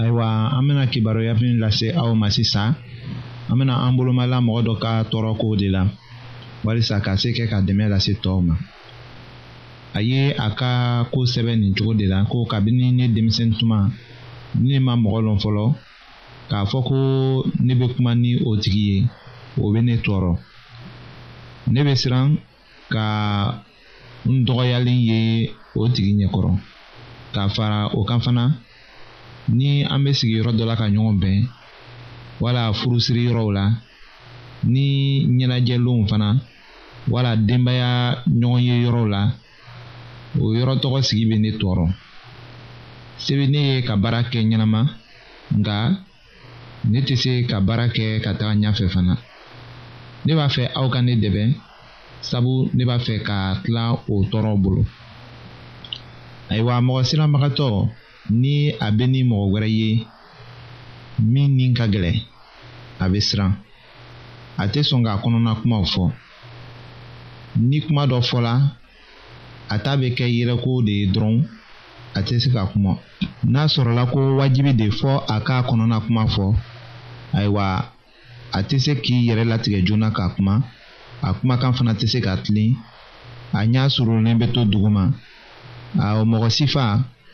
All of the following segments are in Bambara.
ayiwa an bɛna kibaruyafilen lase aw ma sisan an bɛna an bolomala mɔgɔ dɔ ka tɔɔrɔko de la walisa ka se kɛ ka dɛmɛ lase tɔw ma a ye a ka ko sɛbɛn nin cogo de la ko kabini ne denmisɛn tuma ne ma mɔgɔ lɔn fɔlɔ k'a fɔ ko ne bɛ kuma ni o tigi ye o bɛ ne tɔɔrɔ ne bɛ siran ka n dɔgɔyalen ye o tigi ɲɛkɔrɔ ka fara o kan fana ni an bɛ sigi yɔrɔ dɔ la ka ɲɔgɔn bɛn wala furusiri yɔrɔw la ni ɲɛnajɛlenw fana wala denbaya ɲɔgɔn ye yɔrɔw la o yɔrɔ tɔgɔ sigi bɛ ne tɔɔrɔ se bɛ ne ye ka baara kɛ ɲɛnama nka ne tɛ se ka baara kɛ ka taga ɲɛfɛ fana ne b'a fɛ aw ka ne dɛmɛ sabu ne b'a fɛ ka tila o tɔɔrɔ bolo ayiwa mɔgɔ siramagatɔ ni a bɛ ni mɔgɔ wɛrɛ ye min ni ka gɛlɛn a bɛ siran a tɛ sɔn k'a kɔnɔna kumaw fɔ ni kuma dɔ fɔla a ta bɛ kɛ yɛrɛko de ye dɔrɔn a tɛ se ka kuma n'a sɔrɔla ko wajibi de fɔ a k'a kɔnɔna kuma fɔ ayiwa a tɛ se k'i yɛrɛ latigɛ joona ka kuma a kumakan fana tɛ se ka tilen a ɲɛ surunnen bɛ to duguma a mɔgɔ sifa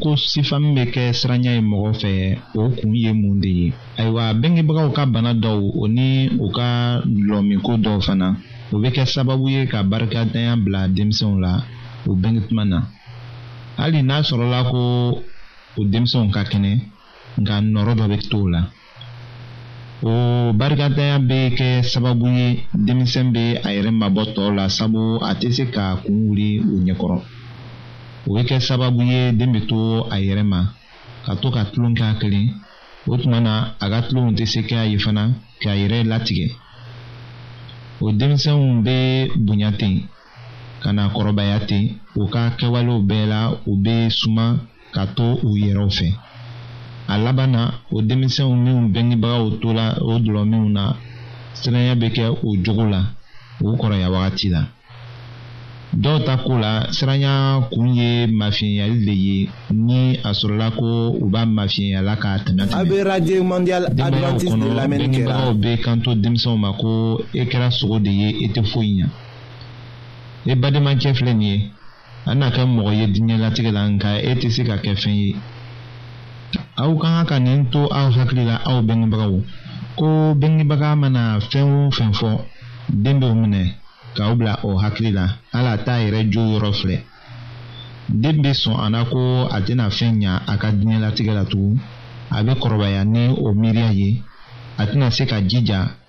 ko sifamu bɛ kɛ siranya ye mɔgɔ fɛ o kun ye mun de ye ayiwa bengebagaw ka bana dɔw o ni u ka lɔmiko dɔw fana o bɛ kɛ sababu ye ka barikadanya bila denmisɛnw la o bɛnge tuma na hali n'a sɔrɔla ko o denmisɛnw ka kɛnɛ nka nɔrɔ dɔ bɛ to o la o barikatanya bɛ kɛ sababu ye denmisɛn bɛ a yɛrɛ mabɔ tɔw la sabu a tɛ se ka kun wuli u ɲɛkɔrɔ o bɛ kɛ sababu ye den bɛ to a yɛrɛ ma ka to ka tulon kɛ a kelen o tuma na a ka tulonw tɛ se k'a ye fana k'a yɛrɛ latigɛ o denmisɛnw bɛ bonya ten ka na kɔrɔbaya ten u ka kɛwalew bɛɛ la u bɛ suma ka to u yɛrɛw fɛ a laban na o denmisɛnw minnu bɛngebagaw tola o dulɔminw na siranya bɛ kɛ o jogo la o kɔrɔya wagati la dɔw ta ko la siranya kun ye mafiyɛnyali de ye ni a sɔrɔla ko u b'a mafiyɛnyala k'a tɛmɛ tɛmɛ. a bɛ radio mondial adventiste de lamɛnni kɛra. denbayaw bɛ kanto denmisɛnw ma ko e kɛra sogo de ye e tɛ foyi ɲɛ e balimakɛ filɛ nin ye. an na kɛ mɔgɔ ye diɲɛlatigɛ la nka e tɛ se ka kɛ fɛn ye aw ka kan ka nin to aw hakili la aw bɛngebagaw ko bɛngebaga mana fɛn o fɛn fɔ den b'o minɛ k'aw bila o hakili la hali a t'a yɛrɛ jo yɔrɔ filɛ den bɛ sɔn a la ko a tɛna fɛn ɲa a ka diɲɛlatigɛ la tugun a bɛ kɔrɔbaya ni o miiriya ye a tɛna se ka jija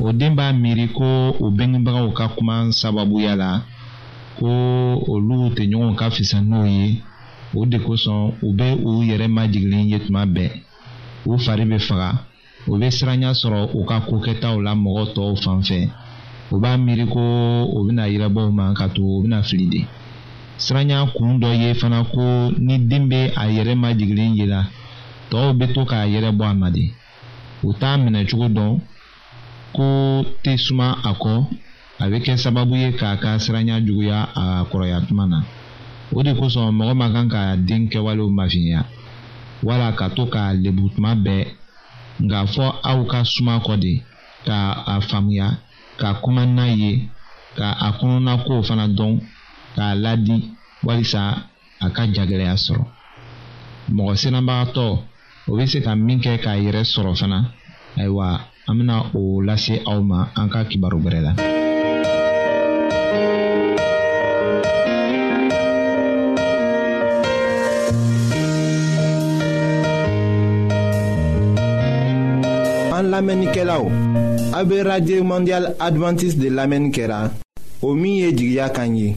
o den b'a miiri ko o bɛngebagaw ka kuma sababuya la ko olu tɛ ɲɔgɔn ka fisa n'o ye o de kosɔn u bɛ u yɛrɛ majigilen ye tuma bɛɛ u fari bɛ faga u bɛ siranya sɔrɔ u ka ko kɛtaw la mɔgɔ tɔw fan fɛ u b'a miiri ko u bɛna yirabɔw ma ka to u bɛna fili de siranya kun dɔ ye fana ko ni den bɛ a yɛrɛ ma jigilen ye la tɔw bɛ to k'a yɛrɛ bɔ a ma de u t'a minɛ cogo dɔn ko tɛ suma a kɔ a bɛ kɛ sababu ye k'a ka siranya juguya a kɔrɔya tuma na o de kosɔn mɔgɔ man kan k'a den kɛwalew mafiɲɛya wala ka to k'a lebu tuma bɛɛ nka fɔ aw ka suma kɔ de ka a faamuya ka kuma n'a ye ka a kɔnɔna kow fana dɔn k'a ladi walisa a ka jagɛlɛya sɔrɔ mɔgɔ siranbagatɔ o bɛ se ka min kɛ k'a yɛrɛ sɔrɔ fana ayiwa an bɛna o lase aw ma an ka kibaru wɛrɛ la. an lamɛnnikɛlaw a bɛ radio mondial adventiste de lamɛnni kɛra o min ye jigiya kan ye.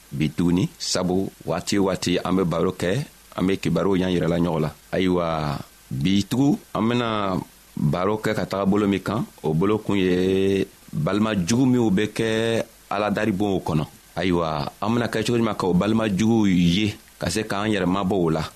bituguni sabu waati o waati an be baro kɛ an be kibaruw ɲan yirɛla ɲɔgɔn la ayiwa bitugu an bena baro kɛ ka taga bolo min kan o bolo kun ye balima jugu minw be kɛ aladaribonw kɔnɔ ayiwa an bena kɛ cogo ɲuman ka o balima juguw ye ka se k'an yɛrɛ mabɔ o la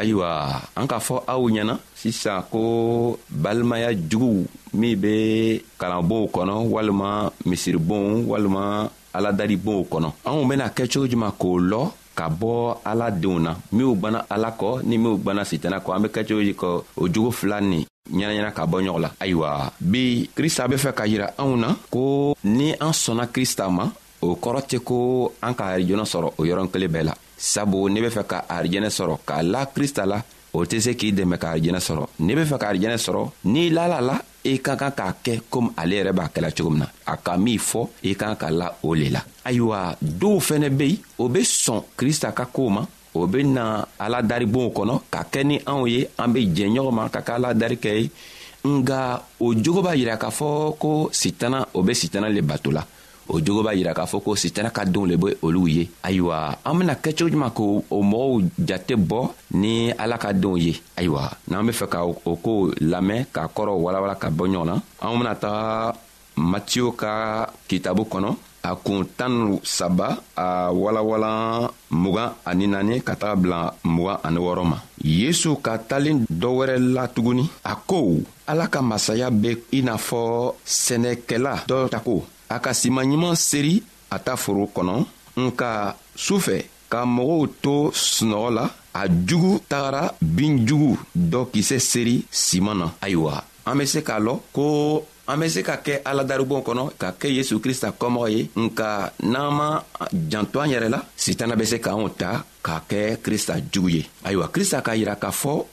ayiwa an k'a fɔ aw ɲɛna sisan ko balimaya juguw min bɛ kalanbonw kɔnɔ walima misiribonw walima aladalibonw kɔnɔ anw bɛna kɛ cogo juman k'o lɔ ka bɔ ala denw na minw banna ala kɔ ni minw banna sitana kɔ an bɛ kɛ cogo ji kɔ o jogo fila nin ɲɛnaɲɛna ka bɔ ɲɔgɔn la ayiwa bi krista bɛ fɛ ka yira anw na ko ni an sɔnna krista ma o kɔrɔ tɛ ko an ka arijɔnɔ sɔrɔ o yɔrɔn kelen bɛɛ la sabu ne be fɛ ka arijɛnɛ sɔrɔ k'a la krista la o tɛ se k'i dɛmɛ ka arijɛnɛ sɔrɔ ne be fɛ ka arijɛnɛ sɔrɔ n'i lala la i ka kan k'a kɛ komi ale yɛrɛ b'a kɛla cogo min na a ka min fɔ i kan ka la o le la ayiwa dɔw fɛnɛ be yen o be sɔn krista ka koo ma o be na ala daribonw kɔnɔ ka kɛ ni anw ye an be jɛ ɲɔgɔn ma ka kɛ ala dari kɛ ye nga o jogo b'a yira k'a fɔ ko sitana o be sitana le bato la o jogo b'a yira k'a fɔ ko sitana ka denw le be olu ye ayiwa an bena kɛcogo juman k' o mɔgɔw jate bɔ ni ala ka denw ye ayiwa n'an be fɛ ka o koo lamɛn k'a kɔrɔw walawala ka bɔ ɲɔgɔn na anw bena taga matiyo ka kitabu kɔnɔ a kun tan saba a walawalan mugan ani naani ka taga bila mugan ani wɔɔrɔ ma yesu ka talen dɔ wɛrɛ la tuguni a ko ala ka masaya bɛ i n'a fɔ sɛnɛkɛla dɔ tako a ka siman ɲuman seri a ta foro kɔnɔ nka su fɛ ka mɔgɔw to sunɔgɔ la a jugu tagara bin jugu dɔ kisɛ seri siman na ayiwa an bɛ se k'a lɔ ko an bɛ se ka kɛ ala daribon kɔnɔ ka kɛ yesu krista kɔmɔgɔ ye nka n'an ma janto an yɛrɛ la sitana bɛ se k'anw ta k'a kɛ krista jugu ye ayiwa krista k'a yira k'a fɔ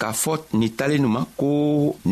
k'a fɔ nin talen ma ko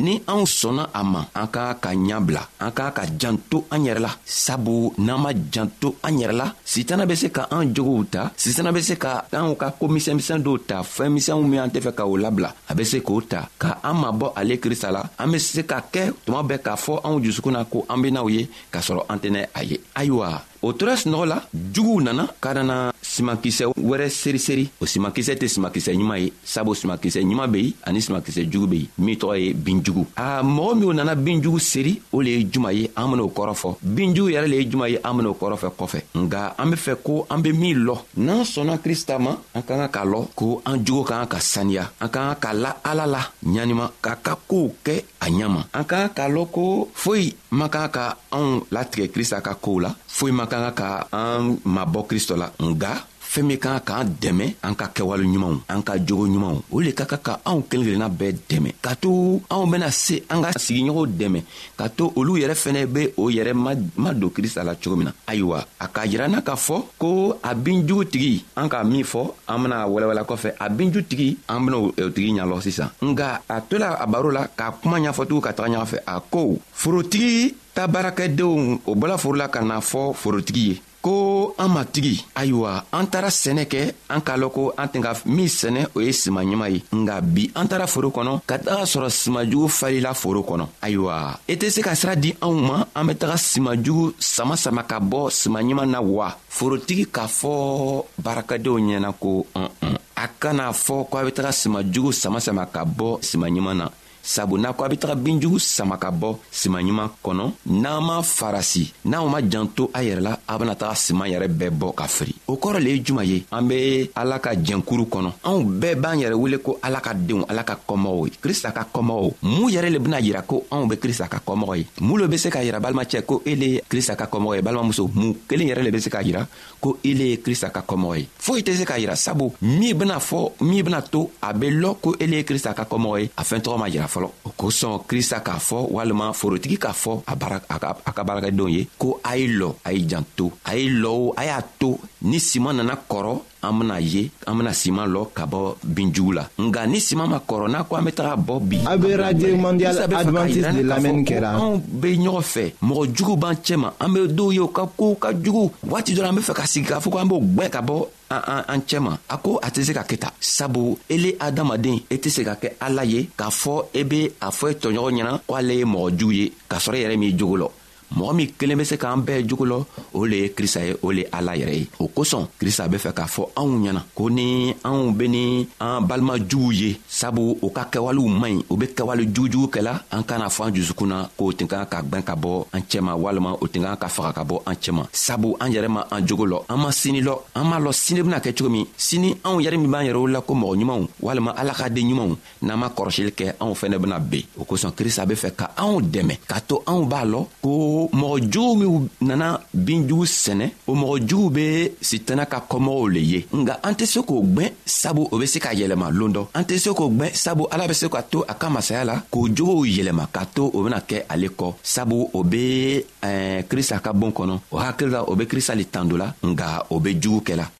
ni anw sɔnna a ma an k'a ka ɲa bila an k'a ka janto an yɛrɛ la sabu n'an ma janto an yɛrɛ la sitana bɛ se ka an jogow ta sitana bɛ se ka anw ka ko misɛnmisɛn dɔw ta fɛɛn misɛnw min an tɛ fɛ ka o labila a bɛ se k'o ta ka an mabɔ ale krista la an bɛ se ka kɛ tuma bɛɛ k'a fɔ anw dusukun na ko an ben'w ye k'a sɔrɔ an tɛnɛ a ye ayiwa o tora sunɔgɔ la juguw nana ka nana simakisɛ wɛrɛ seriseri o simakisɛ tɛ simakisɛ ɲuman ye sabu simakisɛ ɲuman be yen ani simakisɛ jugu be yen min tɔgɔ ye binjugu a mɔgɔ minw nana binjugu seri o le ye juma ye an ben'o kɔrɔ fɔ binjugu yɛrɛ le ye juma ye an ben'o kɔrɔ fɛ kɔfɛ nka an be fɛ ko an be min lɔ n'an sɔnna krista ma an ka kan k'a lɔ ko an jogo ka kan ka saniya an ka kan ka la ala la ɲaniman k'a ka koow kɛ a ɲɛ ma an ka k'a lɔn ko foyi man kan ka anw latigɛ krista ka koow la foyi man kan ka an mabɔ kristɔ la nga fɛɛn min kan k'an dɛmɛ an ka kɛwale ɲumanw an ka jogo ɲumanw o le ka ka ka anw kelen kelenna bɛɛ dɛmɛ ka to anw bena se an ka sigiɲɔgɔnw dɛmɛ ka to olu yɛrɛ fɛnɛ be o yɛrɛ ma don krista la cogo min na ayiwa a k'a jiranna k'a fɔ ko a binjugu tigi an ka min fɔ an bena wɛlɛwɛla kɔfɛ a binju tigi an bena o tigi ɲalɔ sisan nga a tola a baro la k'a kuma ɲafɔtugu ka taga ɲɔgɔn fɛ a ko forotigi ta baarakɛdenw o bɔla foro la ka na fɔ forotigi ye ko an matigi ayiwa an taara sɛnɛ kɛ an k'a lɔn ko an tɛn ka min sɛnɛ o ye siman ɲuman ye nga bi an taara foro kɔnɔ ka taga sɔrɔ siman jugu falila foro kɔnɔ ayiwa i tɛ se ka sira di anw ma an bɛ taga sima jugu sama sama ka bɔ sima ɲuman na wa forotigi k'a fɔ barakadenw ɲɛna ko un un a kana fɔ ko a bɛ taga sima jugu sama sama ka bɔ sima ɲuman na sabu n'a ko a bɛ taga binjugu sama ka bɔ sima ɲuman kɔnɔ n'an ma farasi n'aw ma jan to a yɛrɛ la a bena taga siman yɛrɛ bɛɛ bɔ ka firi o kɔrɔ le ye juman ye an be ala ka jɛnkuru kɔnɔ anw bɛɛ b'an yɛrɛ wele ko ala ka denw ala ka kɔmɔgɔw ye krista ka kɔmɔgɔw mun yɛrɛ le bena yira ko anw be krista ka kɔmɔgɔ ye mun lo be se k'a yira balimacɛ ko e le ye krista ka kɔmɔgɔ ye balimamuso mun kelen yɛrɛ le be se k'a yira ko ele ye krista ka kɔmɔgɔ ye foyi tɛ se ka yira sabu min bena fɔ min bena to a be lɔ ko ele ye krista ka kɔmɔgɔ ye a fɛɛn tɔgɔ ma yira fɔlɔ o kosɔn krista k'a fɔ walima forotigi k'a fɔ a ka baarakɛdenw ye ko a ye lɔ a ye janto a ye lɔ o a y'a to ni siman nana kɔrɔ an bena ye an bena siman lɔ ka bɔ binjugu la nga ni siman ma kɔrɔ n'a ko an be taga bɔ bi a be radio mondial advantise de lamɛnni kɛra anw be ɲɔgɔn fɛ mɔgɔ jugu b'an cɛma an be dɔw ye u ka kow ka jugu waati dɔ la an be fɛ ka sigi k'a fɔ ko an b'o gwɛn ka bɔ an cɛma a ko a tɛ se ka kɛ ta sabu ele adamaden e tɛ se ka kɛ ala ye k'a fɔ e be a fɔ e tɔɲɔgɔn ɲɛna ko ale ye mɔgɔ jugu ye k'a sɔrɔ e yɛrɛ min jogo lɔ mɔgɔ min kelen be se k'an bɛɛ jogo lɔ o le ye krista ye o le ala yɛrɛ ye o kosɔn krista be fɛ k'a fɔ anw ɲɛna ko ni anw be ni an balima juguw ye sabu u ka kɛwalew man ɲi u be kɛwale jugujugu kɛla an kana fɔ an jusukun na k'o tun kan ka gwɛn ka bɔ an cɛma walima o tun kan ka faga ka bɔ an cɛma sabu an yɛrɛ ma an jogo lɔ an ma sini lɔ an m'a lɔ sini bena kɛ cogo min sini anw yɛrɛ min b'an yɛrɛw la ko mɔgɔ ɲumanw walima ala ka den ɲumanw n'an ma kɔrɔsili kɛ anw fɛnɛ bena ben o kosɔn krista be fɛ ka anw dɛmɛ k'a to anw b'a lɔn ko mɔgɔ juguw minw nana bin jugu sɛnɛ o mɔgɔ juguw be sitana ka kɔmɔgɔw le ye nga an tɛ se k'o gwɛn sabu o be se ka yɛlɛma loon dɔ an tɛ se k'o gwɛn sabu ala be se ka to a ka masaya la k'o jogow yɛlɛma k'a to o bena kɛ ale kɔ sabu o be eh, krista ka bon kɔnɔ o hakili la o be krista le tando la nga o be jugu kɛla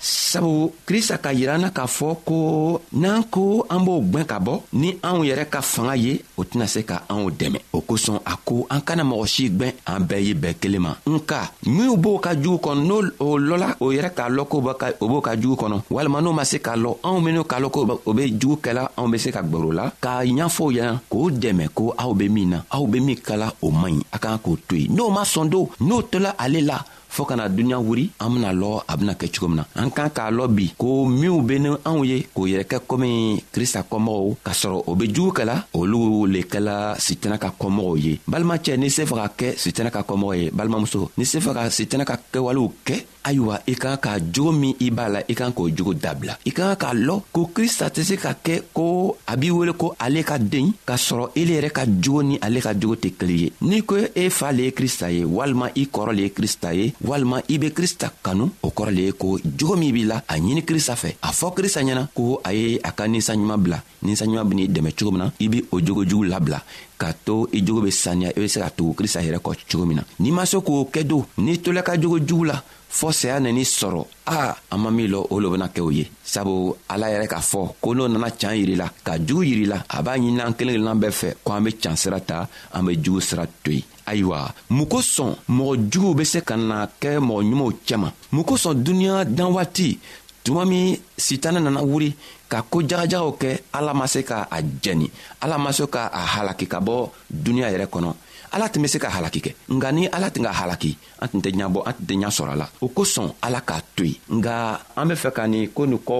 sabu krista ka yira na k'a fɔ ko n'an ko an b'o gwɛn ka bɔ ni anw yɛrɛ ka fanga ye o tɛna se ka anw dɛmɛ o kosɔn a ko an kana mɔgɔ si gwɛn an bɛɛ ye bɛɛ kelen ma nka minw b'o ka jugu kɔnɔ n'o o lɔla o yɛrɛ k'a lɔn ko o b'o ka jugu kɔnɔ walima n'o ma se k'a lɔn anw minw k'a lɔn ko o be jugu kɛla anw be se ka gwɛr'o la k'a ɲafɔw yan k'o dɛmɛ ko aw be min na aw be min kala o man ɲi a k'an k'o to yen n'o ma sɔn don n'o tola ale la fɔɔ kana duniɲa wuri an bena lɔ a bena kɛ cogo min na an kan k'a lɔ bi ko minw be ni anw ye k'o yɛrɛ kɛ komi krista kɔmɔgɔw k'a sɔrɔ o be jugu kɛla olu le kɛla sitana ka kɔmɔgɔw ye balimacɛ n'i se faga kɛ sitana ka kɔmɔgɔ ye balimamuso n'i se faga sitana ka kɛwalew kɛ ayiwa i kan ka jogo min i b'a la i kan k'o jogo dabila i ka kan k'a lɔn ko krista tɛ se ka kɛ ko a b'i wele ko ale ka den k'a sɔrɔ ele yɛrɛ ka jogo ni ale ka jogo tɛ kelen ye n'i ko e fa le ye krista ye walima i kɔrɔ le ye krista ye walima i be krista kanu o kɔrɔ le ye ko jogo min b'i la a ɲini krista fɛ a fɔ krista ɲɛna ko a ye a ka ninsanɲuman bila ninsanɲuman ben'i dɛmɛ cogo min na i be o jogo jugu labila k'a to i jogo be saniya i be se ka tugu krista yɛrɛ kɔ cogo min na n'i ma se k'o kɛ don n'i tola ka jogo jugu la fɔɔ saya nani sɔrɔ a an ma min lɔ o lo bena kɛ o ye sabu ala yɛrɛ k'a fɔ ko n'o nana can yirila ka jugu yirila a b'a ɲininan kelen kelennan bɛɛ fɛ ko an be can sira ta an be jugu sira to yen ayiwa mun kosɔn mɔgɔ juguw be se ka na kɛ mɔgɔ ɲumanw cɛma mun kosɔn duniɲa dan waati tuma min sitana nana wuri ka ko jagajagaw kɛ ala ma se ka a jɛni ala ma se ka a halaki ka bɔ duniɲa yɛrɛ kɔnɔ ala tun be se ka halaki kɛ nka ni ala tun ka halaki an tun tɛ ɲabɔ an tun tɛ ɲa sɔrɔ a la o kosɔn ala k'a to yen nka an be fɛ ka nin ko ni kɔ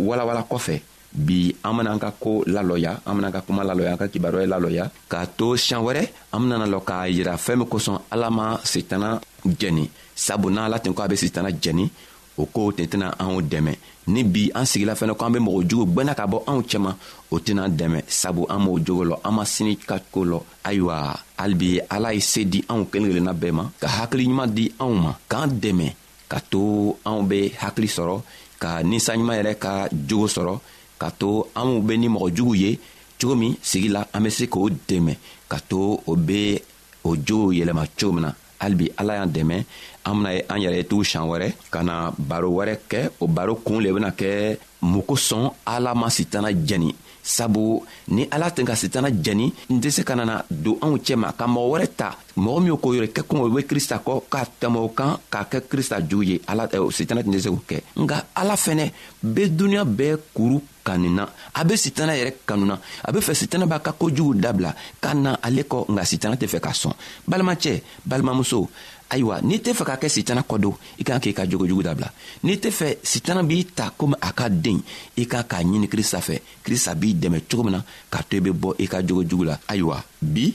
walawala kɔfɛ bi an benaan ka ko lalɔya an benaan ka kuma lalɔya an ka kibaruya lalɔya k'a to siɲan wɛrɛ an benana lɔ k'a yira fɛɛn min kosɔn ala ma sitana jɛni sabu n'ala ten ko a be sitana jɛni o kow tɛ tɛna anw dɛmɛ ni bi an sigila fɛnɛ ko an be mɔgɔ jugu gwɛnna ka bɔ anw cɛman o tɛna dɛmɛ sabu an m'o jogo lɔ an ma sini ka ko lɔ ayiwa halibi ala ye see di anw kelen kelenna bɛɛ ma ka hakili ɲuman di anw ma k'an dɛmɛ ka to anw be hakili sɔrɔ ka ninsa ɲuman yɛrɛ ka jogo sɔrɔ ka to anw be ni mɔgɔ jugu ye cogo min sigi la an be se k'o dɛmɛ ka to o be o jow yɛlɛma cogo min na halibi ala y'an dɛmɛ an bena ye an yɛrɛ ye tugu siɲan wɛrɛ ka na baro wɛrɛ kɛ o baro kuun le bena kɛ mun kosɔn ala ma sitana jɛni sabu ni ala tɛ ka sitana jɛni n tɛ se ka nana don anw cɛma ka mɔgɔ wɛrɛ ta mɔgɔ min ko yɛrɛ kɛkun o bɛ krista kɔ k'a tɛmɛ o kan k'a kɛ krista jugu ye ala eh, sitana tɛ se k'o kɛ nka ala fɛnɛ bɛ duniɲa bɛɛ kuru kanina a be sitana yɛrɛ kanuna a be fɛ sitana b'a ka kojugu dabila ka na ale kɔ nka sitana tɛ fɛ ka sɔn balimacɛ balimamuso ayiwa n'i tɛ fɛ ka kɛ sitana kɔ don i kan k'i ka jogojugu dabila n'i tɛ fɛ sitana b'i ta komi a ka den i kan k'a ɲini krista fɛ krista b'i dɛmɛ cogo min na k'a to i be bɔ i ka jogojugu la ayiwa bi